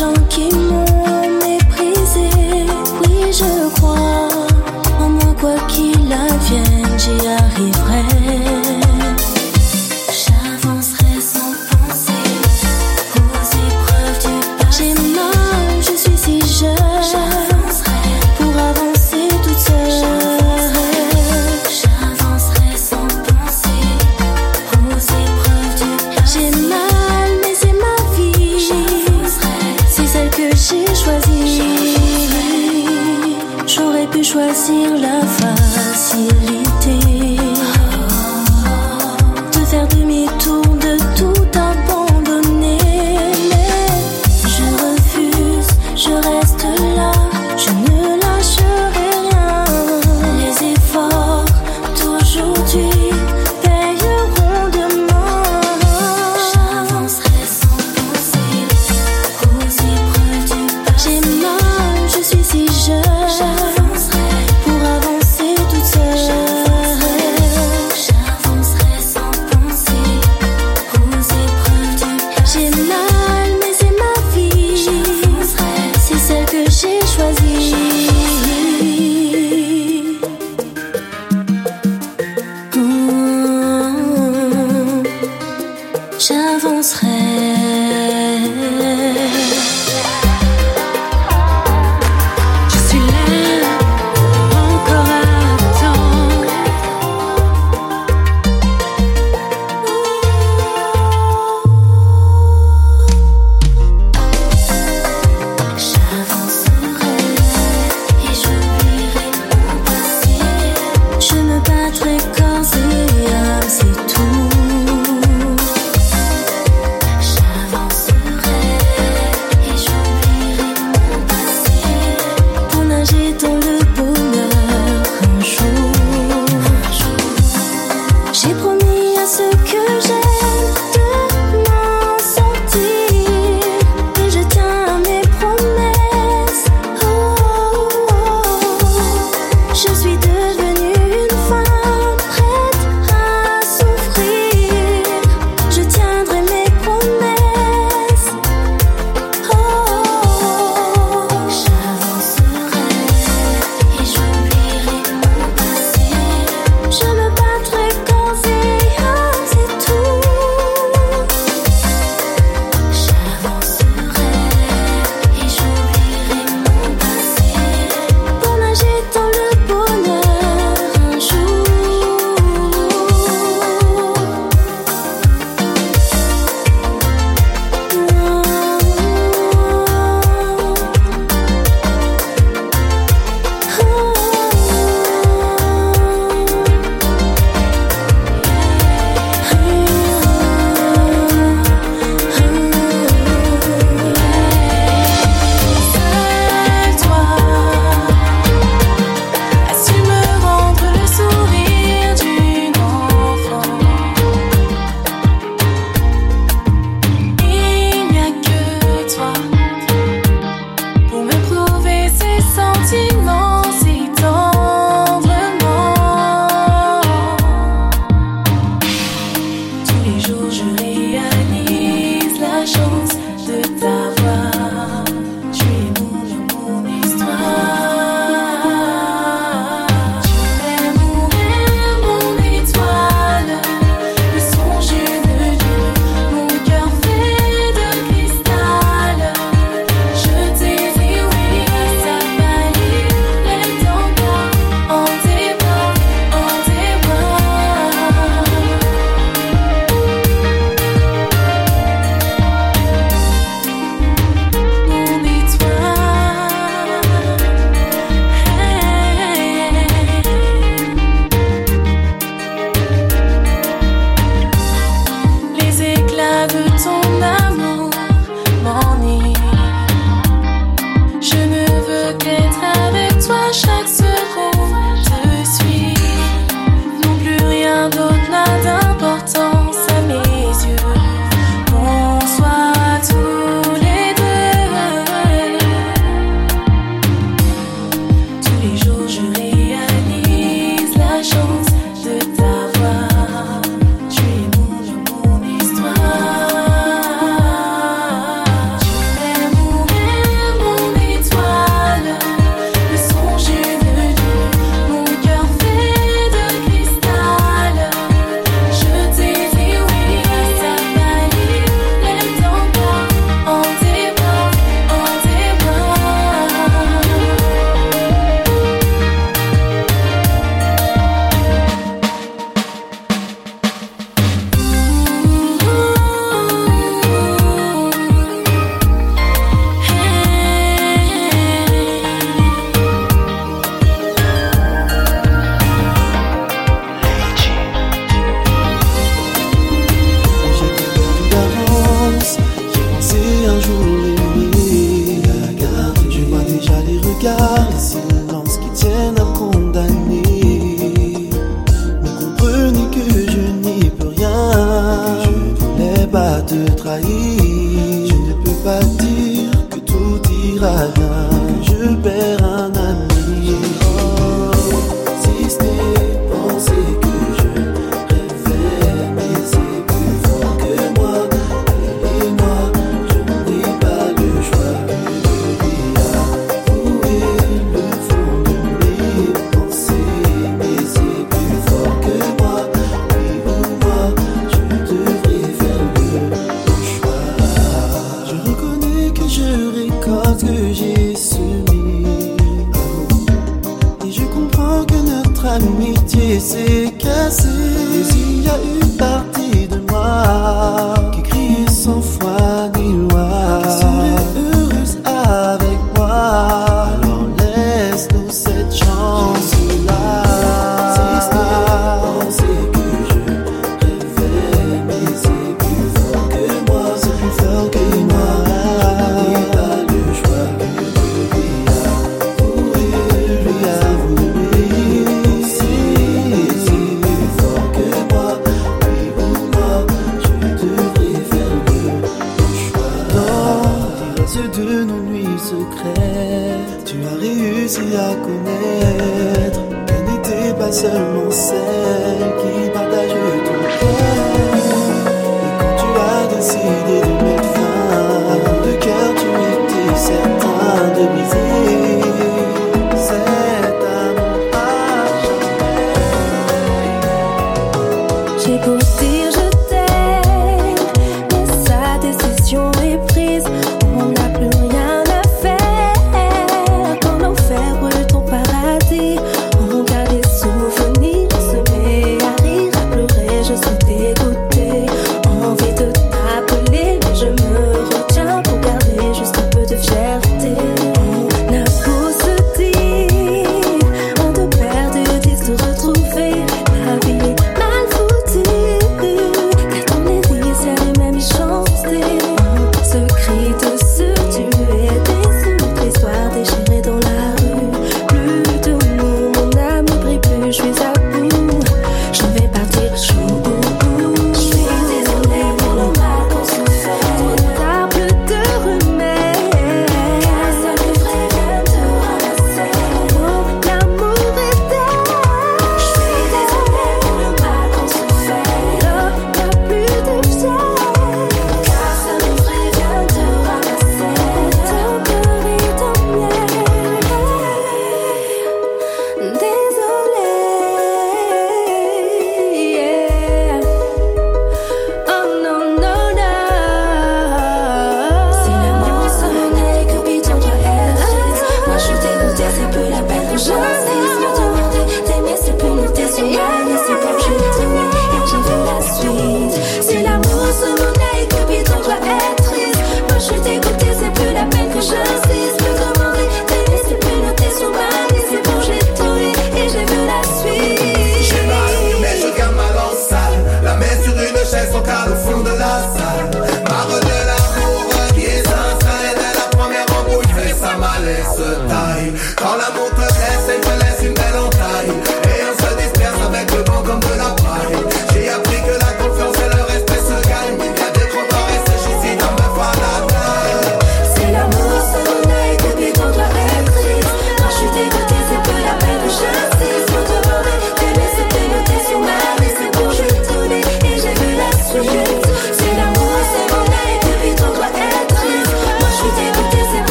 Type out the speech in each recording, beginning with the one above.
son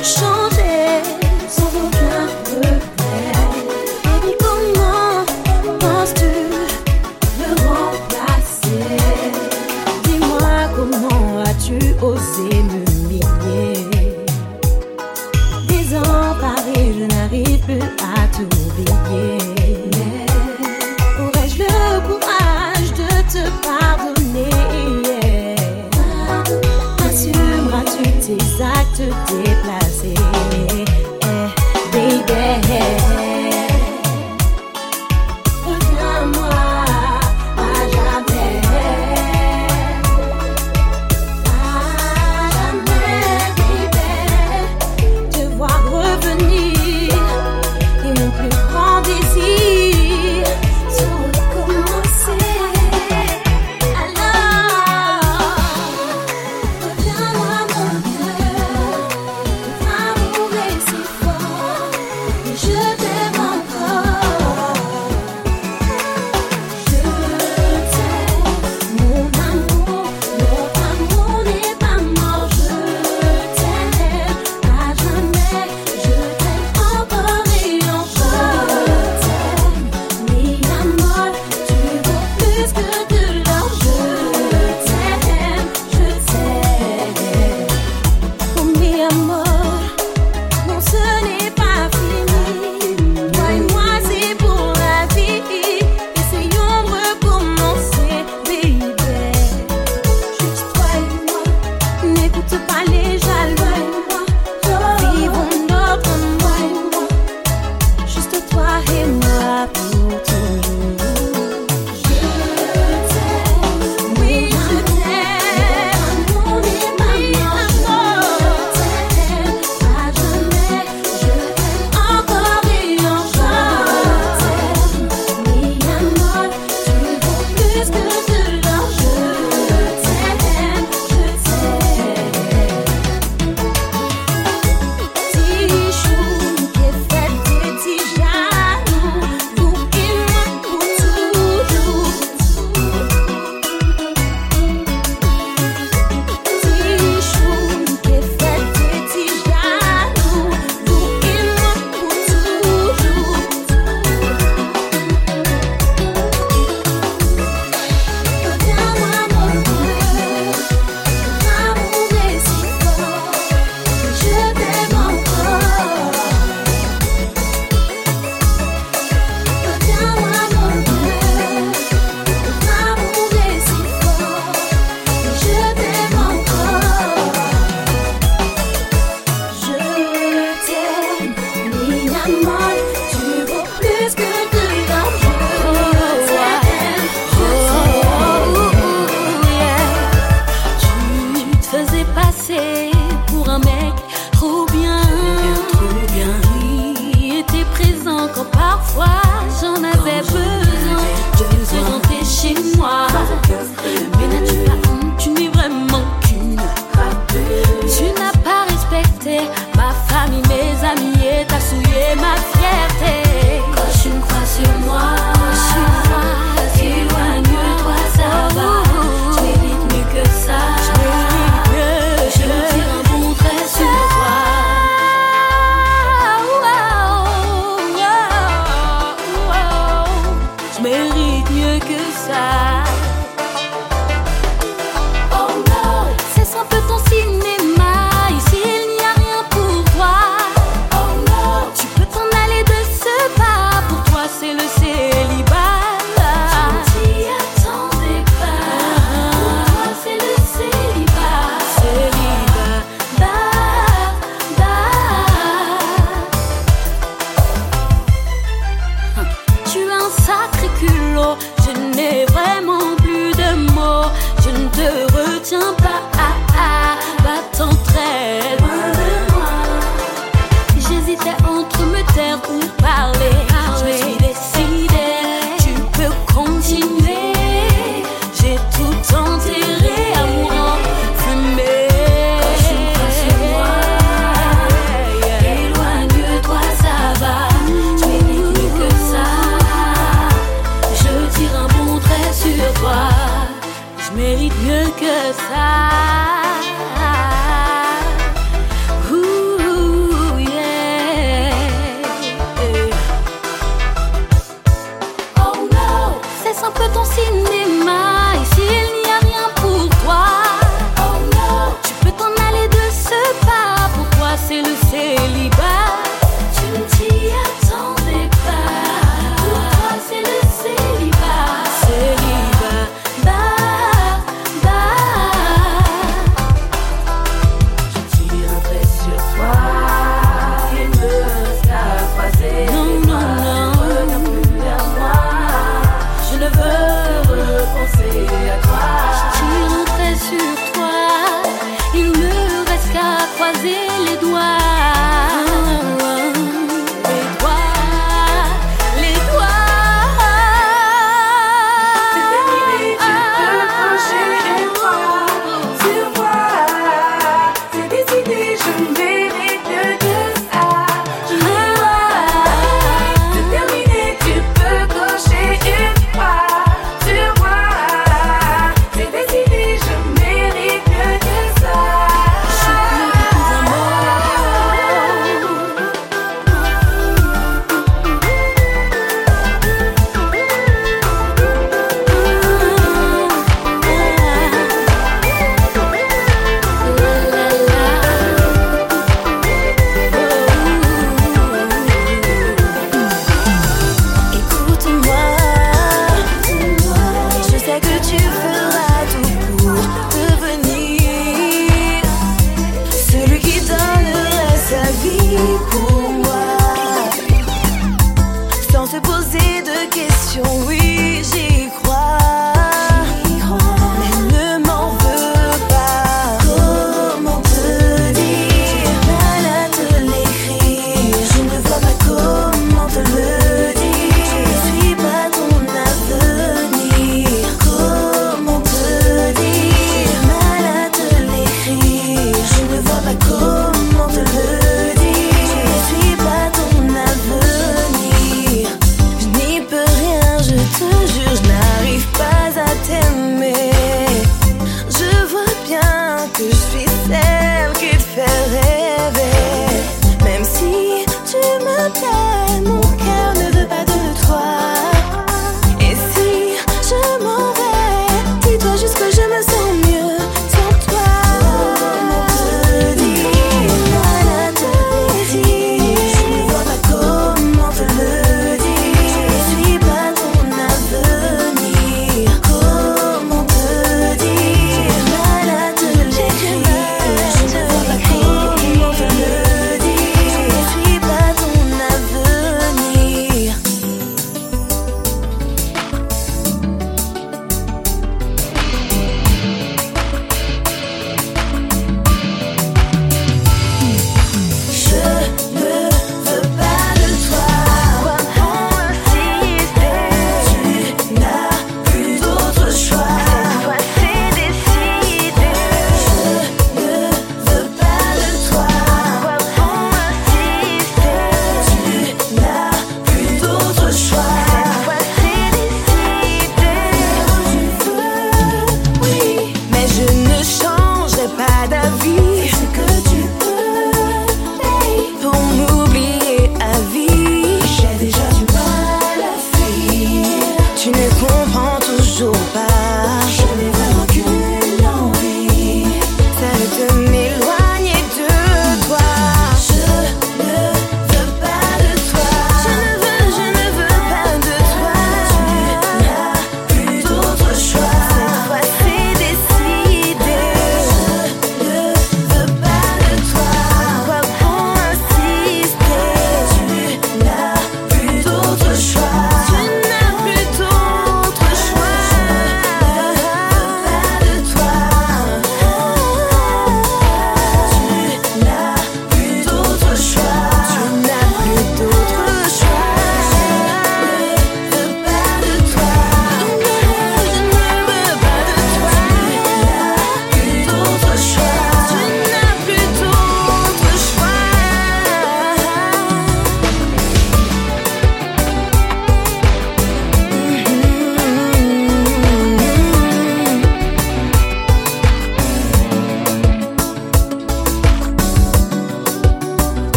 Osé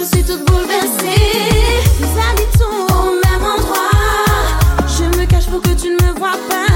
je suis toute bouleversée. Nous habitons au même endroit. Je me cache pour que tu ne me vois pas.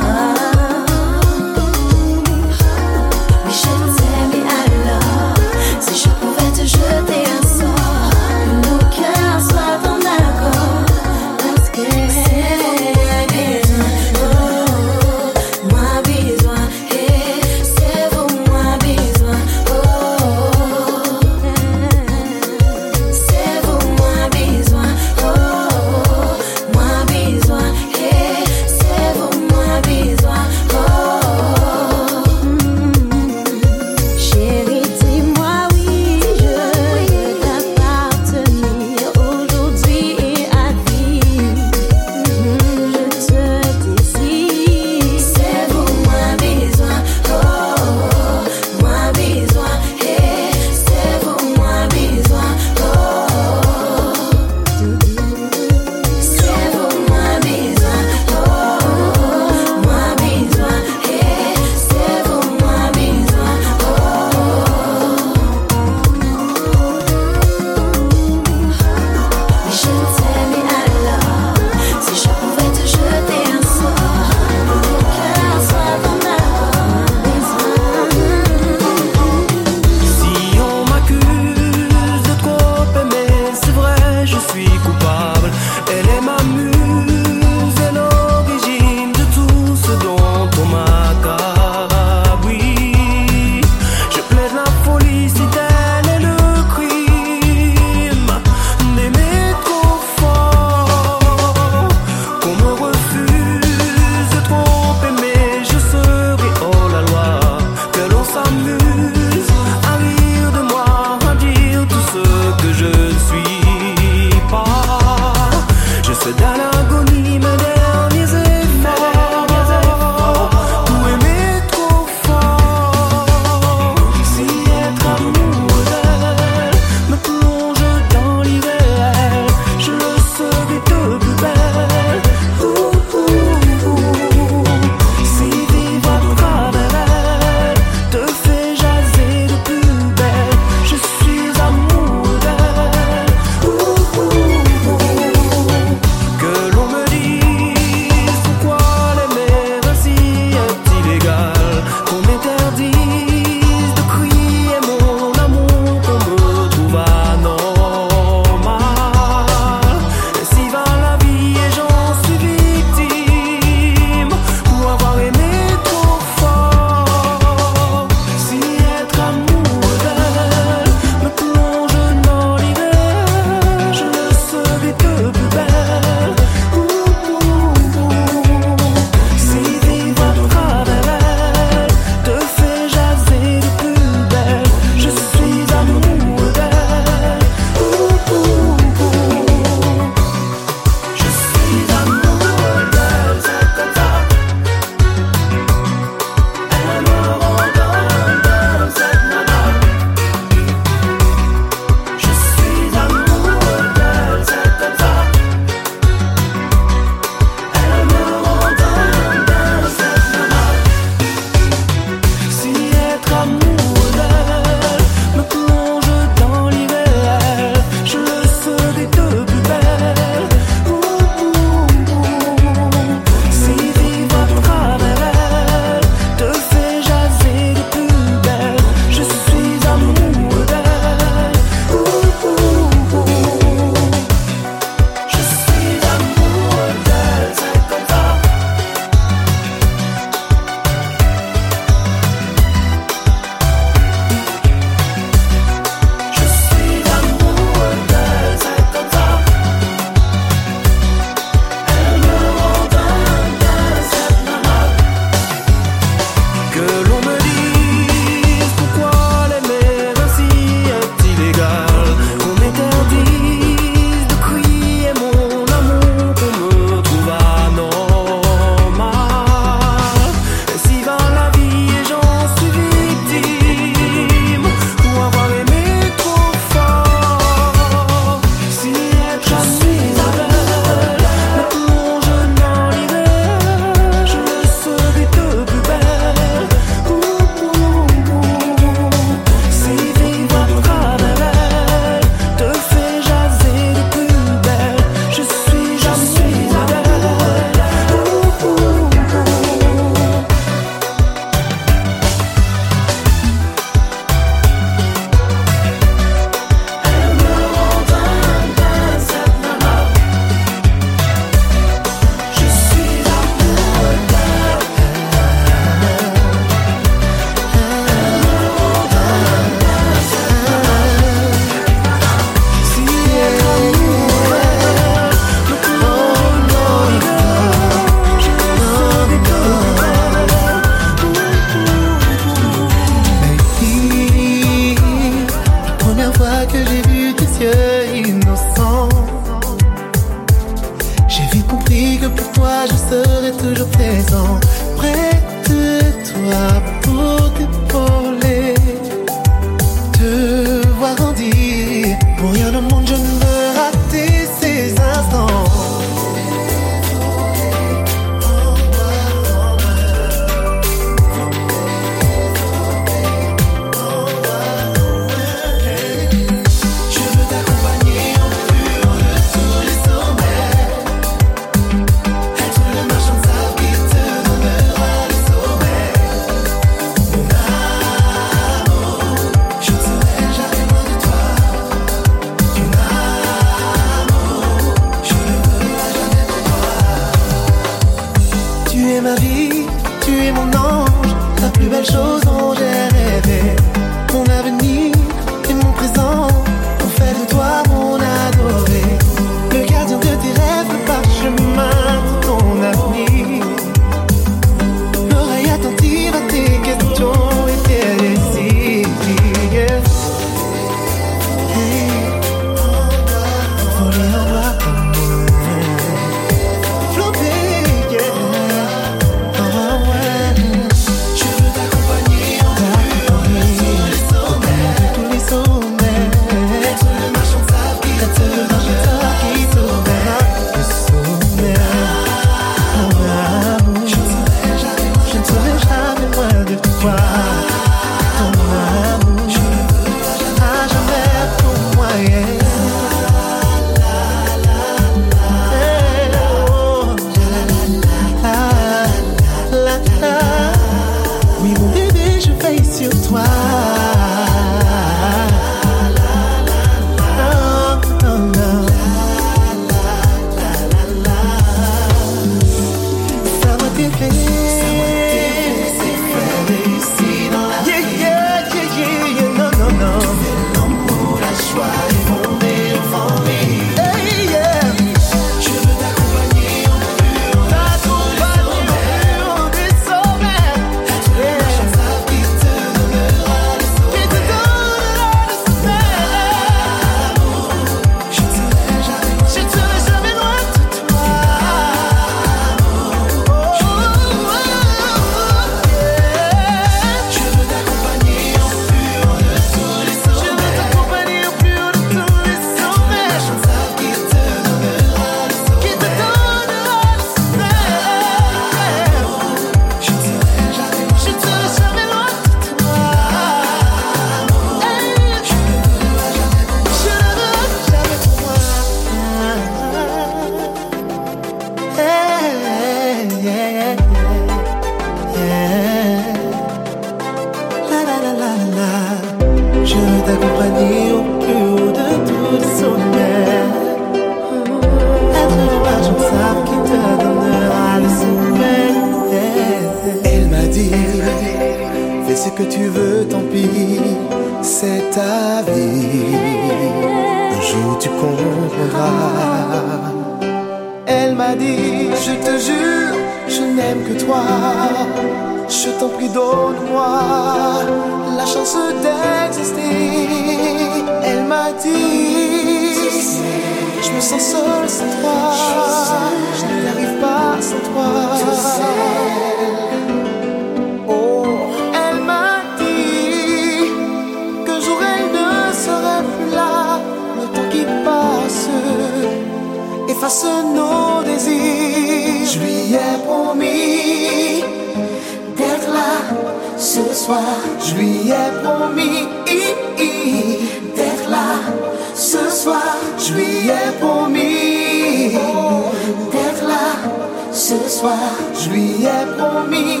soir, je lui ai promis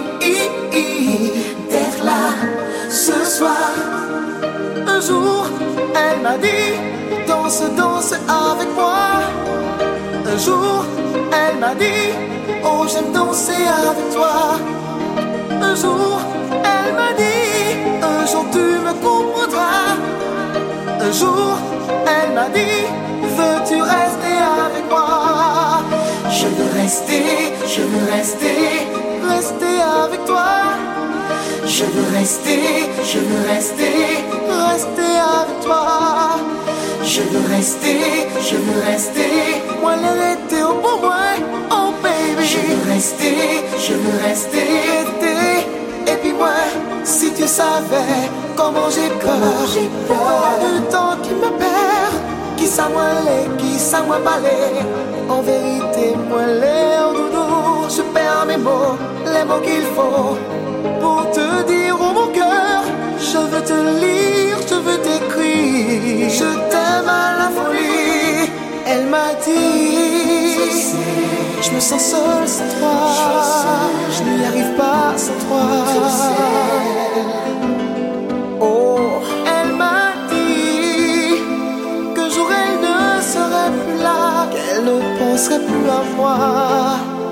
d'être là ce soir. Un jour, elle m'a dit danse, danse avec moi. Un jour, elle m'a dit oh j'aime danser avec toi. Un jour, elle m'a dit un jour tu me comprendras. Un jour, elle m'a dit veux-tu rester avec moi? Je veux rester, je veux rester, rester avec toi. Je veux rester, je veux rester, rester avec toi. Je veux rester, je veux rester, moi l'été au bon moi, oh baby. Je veux rester, je veux rester. Et puis moi, si tu savais comment j'ai peur, peur, le temps qui m'appelle ça moi les, qui ça moi balai. En vérité, moi les en doudou, je perds mes mots, les mots qu'il faut pour te dire au mon cœur. Je veux te lire, je veux t'écrire. Je t'aime à la folie. Elle m'a dit, je me sens seule sans toi. Je n'y arrive pas sans toi. Moi.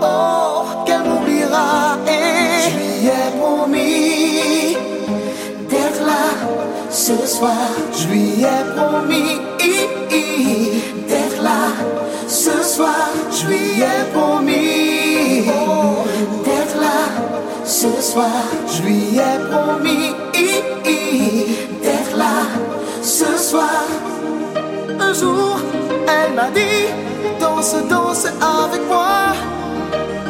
Oh, qu'elle m'oubliera et je lui ai promis d'être là ce soir. Je ai promis d'être là ce soir. Je lui ai promis d'être là ce soir. Je lui ai promis d'être là ce soir. Un jour, elle m'a dit danse, danse avec moi.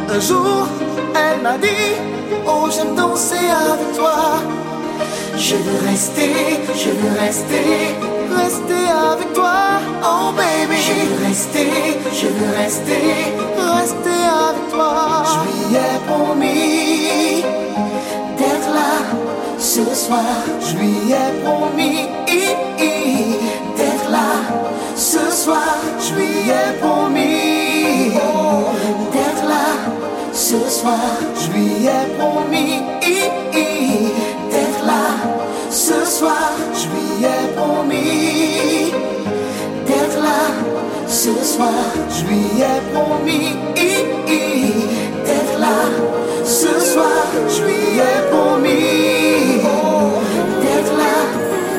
Un jour, elle m'a dit Oh, j'aime danser avec toi. Je veux rester, je veux rester, rester avec toi. Oh, baby. Je veux rester, je veux rester, rester avec toi. Je lui ai promis d'être là ce soir. Je lui ai promis soir. Je lui ai promis d'être là ce soir. Je lui ai promis d'être là ce soir. Je lui ai promis d'être là ce soir. Je lui ai promis d'être là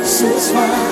ce soir.